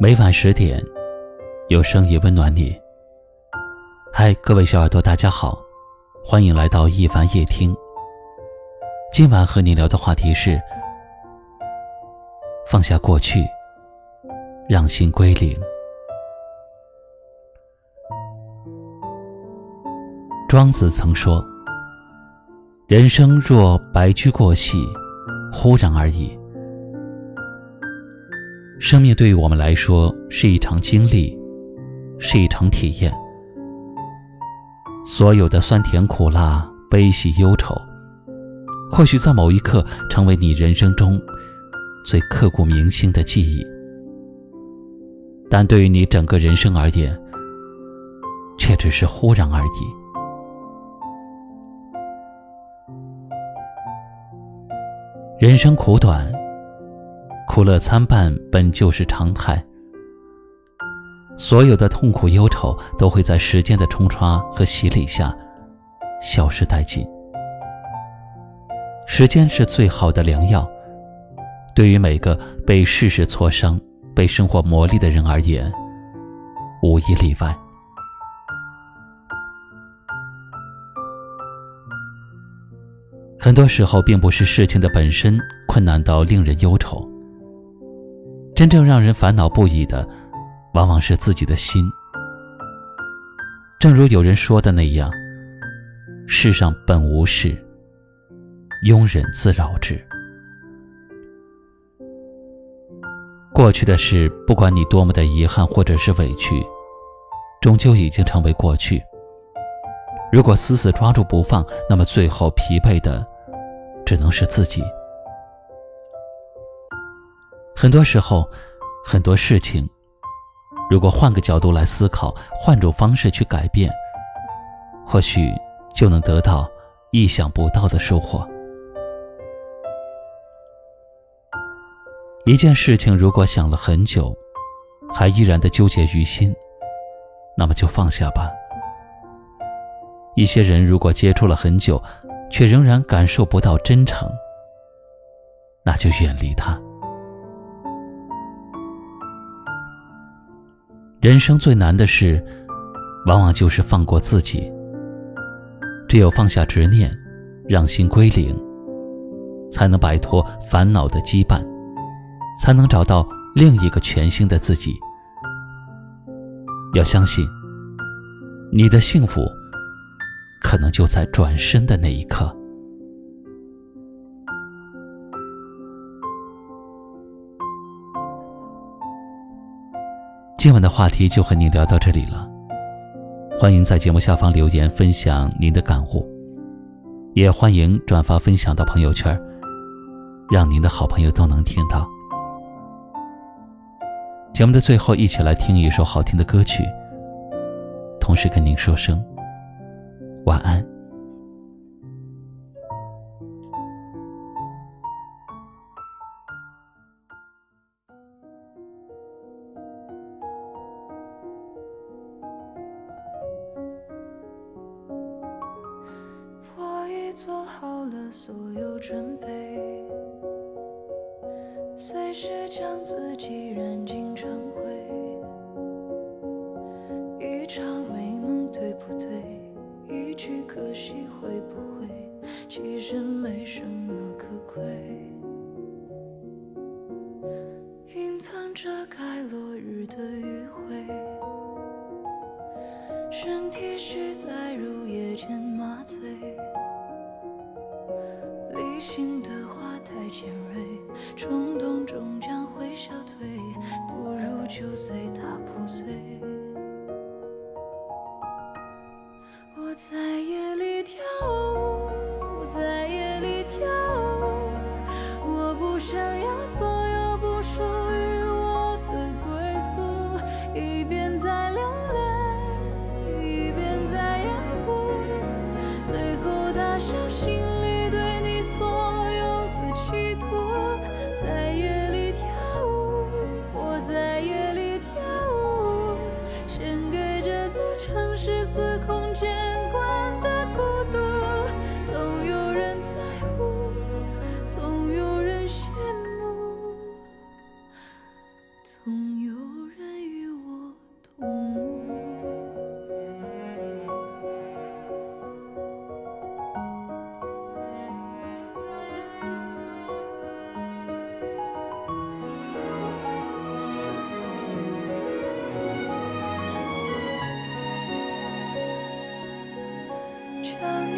每晚十点，有声音温暖你。嗨，各位小耳朵，大家好，欢迎来到一凡夜听。今晚和你聊的话题是：放下过去，让心归零。庄子曾说：“人生若白驹过隙，忽然而已。”生命对于我们来说是一场经历，是一场体验。所有的酸甜苦辣、悲喜忧愁，或许在某一刻成为你人生中最刻骨铭心的记忆，但对于你整个人生而言，却只是忽然而已。人生苦短。苦乐参半本就是常态，所有的痛苦忧愁都会在时间的冲刷和洗礼下消失殆尽。时间是最好的良药，对于每个被世事挫伤、被生活磨砺的人而言，无一例外。很多时候，并不是事情的本身困难到令人忧愁。真正让人烦恼不已的，往往是自己的心。正如有人说的那样：“世上本无事，庸人自扰之。”过去的事，不管你多么的遗憾或者是委屈，终究已经成为过去。如果死死抓住不放，那么最后疲惫的，只能是自己。很多时候，很多事情，如果换个角度来思考，换种方式去改变，或许就能得到意想不到的收获。一件事情如果想了很久，还依然的纠结于心，那么就放下吧。一些人如果接触了很久，却仍然感受不到真诚，那就远离他。人生最难的事，往往就是放过自己。只有放下执念，让心归零，才能摆脱烦恼的羁绊，才能找到另一个全新的自己。要相信，你的幸福，可能就在转身的那一刻。今晚的话题就和您聊到这里了，欢迎在节目下方留言分享您的感悟，也欢迎转发分享到朋友圈，让您的好朋友都能听到。节目的最后，一起来听一首好听的歌曲，同时跟您说声晚安。所有准备，随时将自己燃尽成灰。一场美梦对不对？一句可惜会不会？其实没什么可贵。云层遮盖落日的余晖，身体需在入夜间麻醉。心的话太尖锐，冲动终将会消退，不如就随它破碎。等。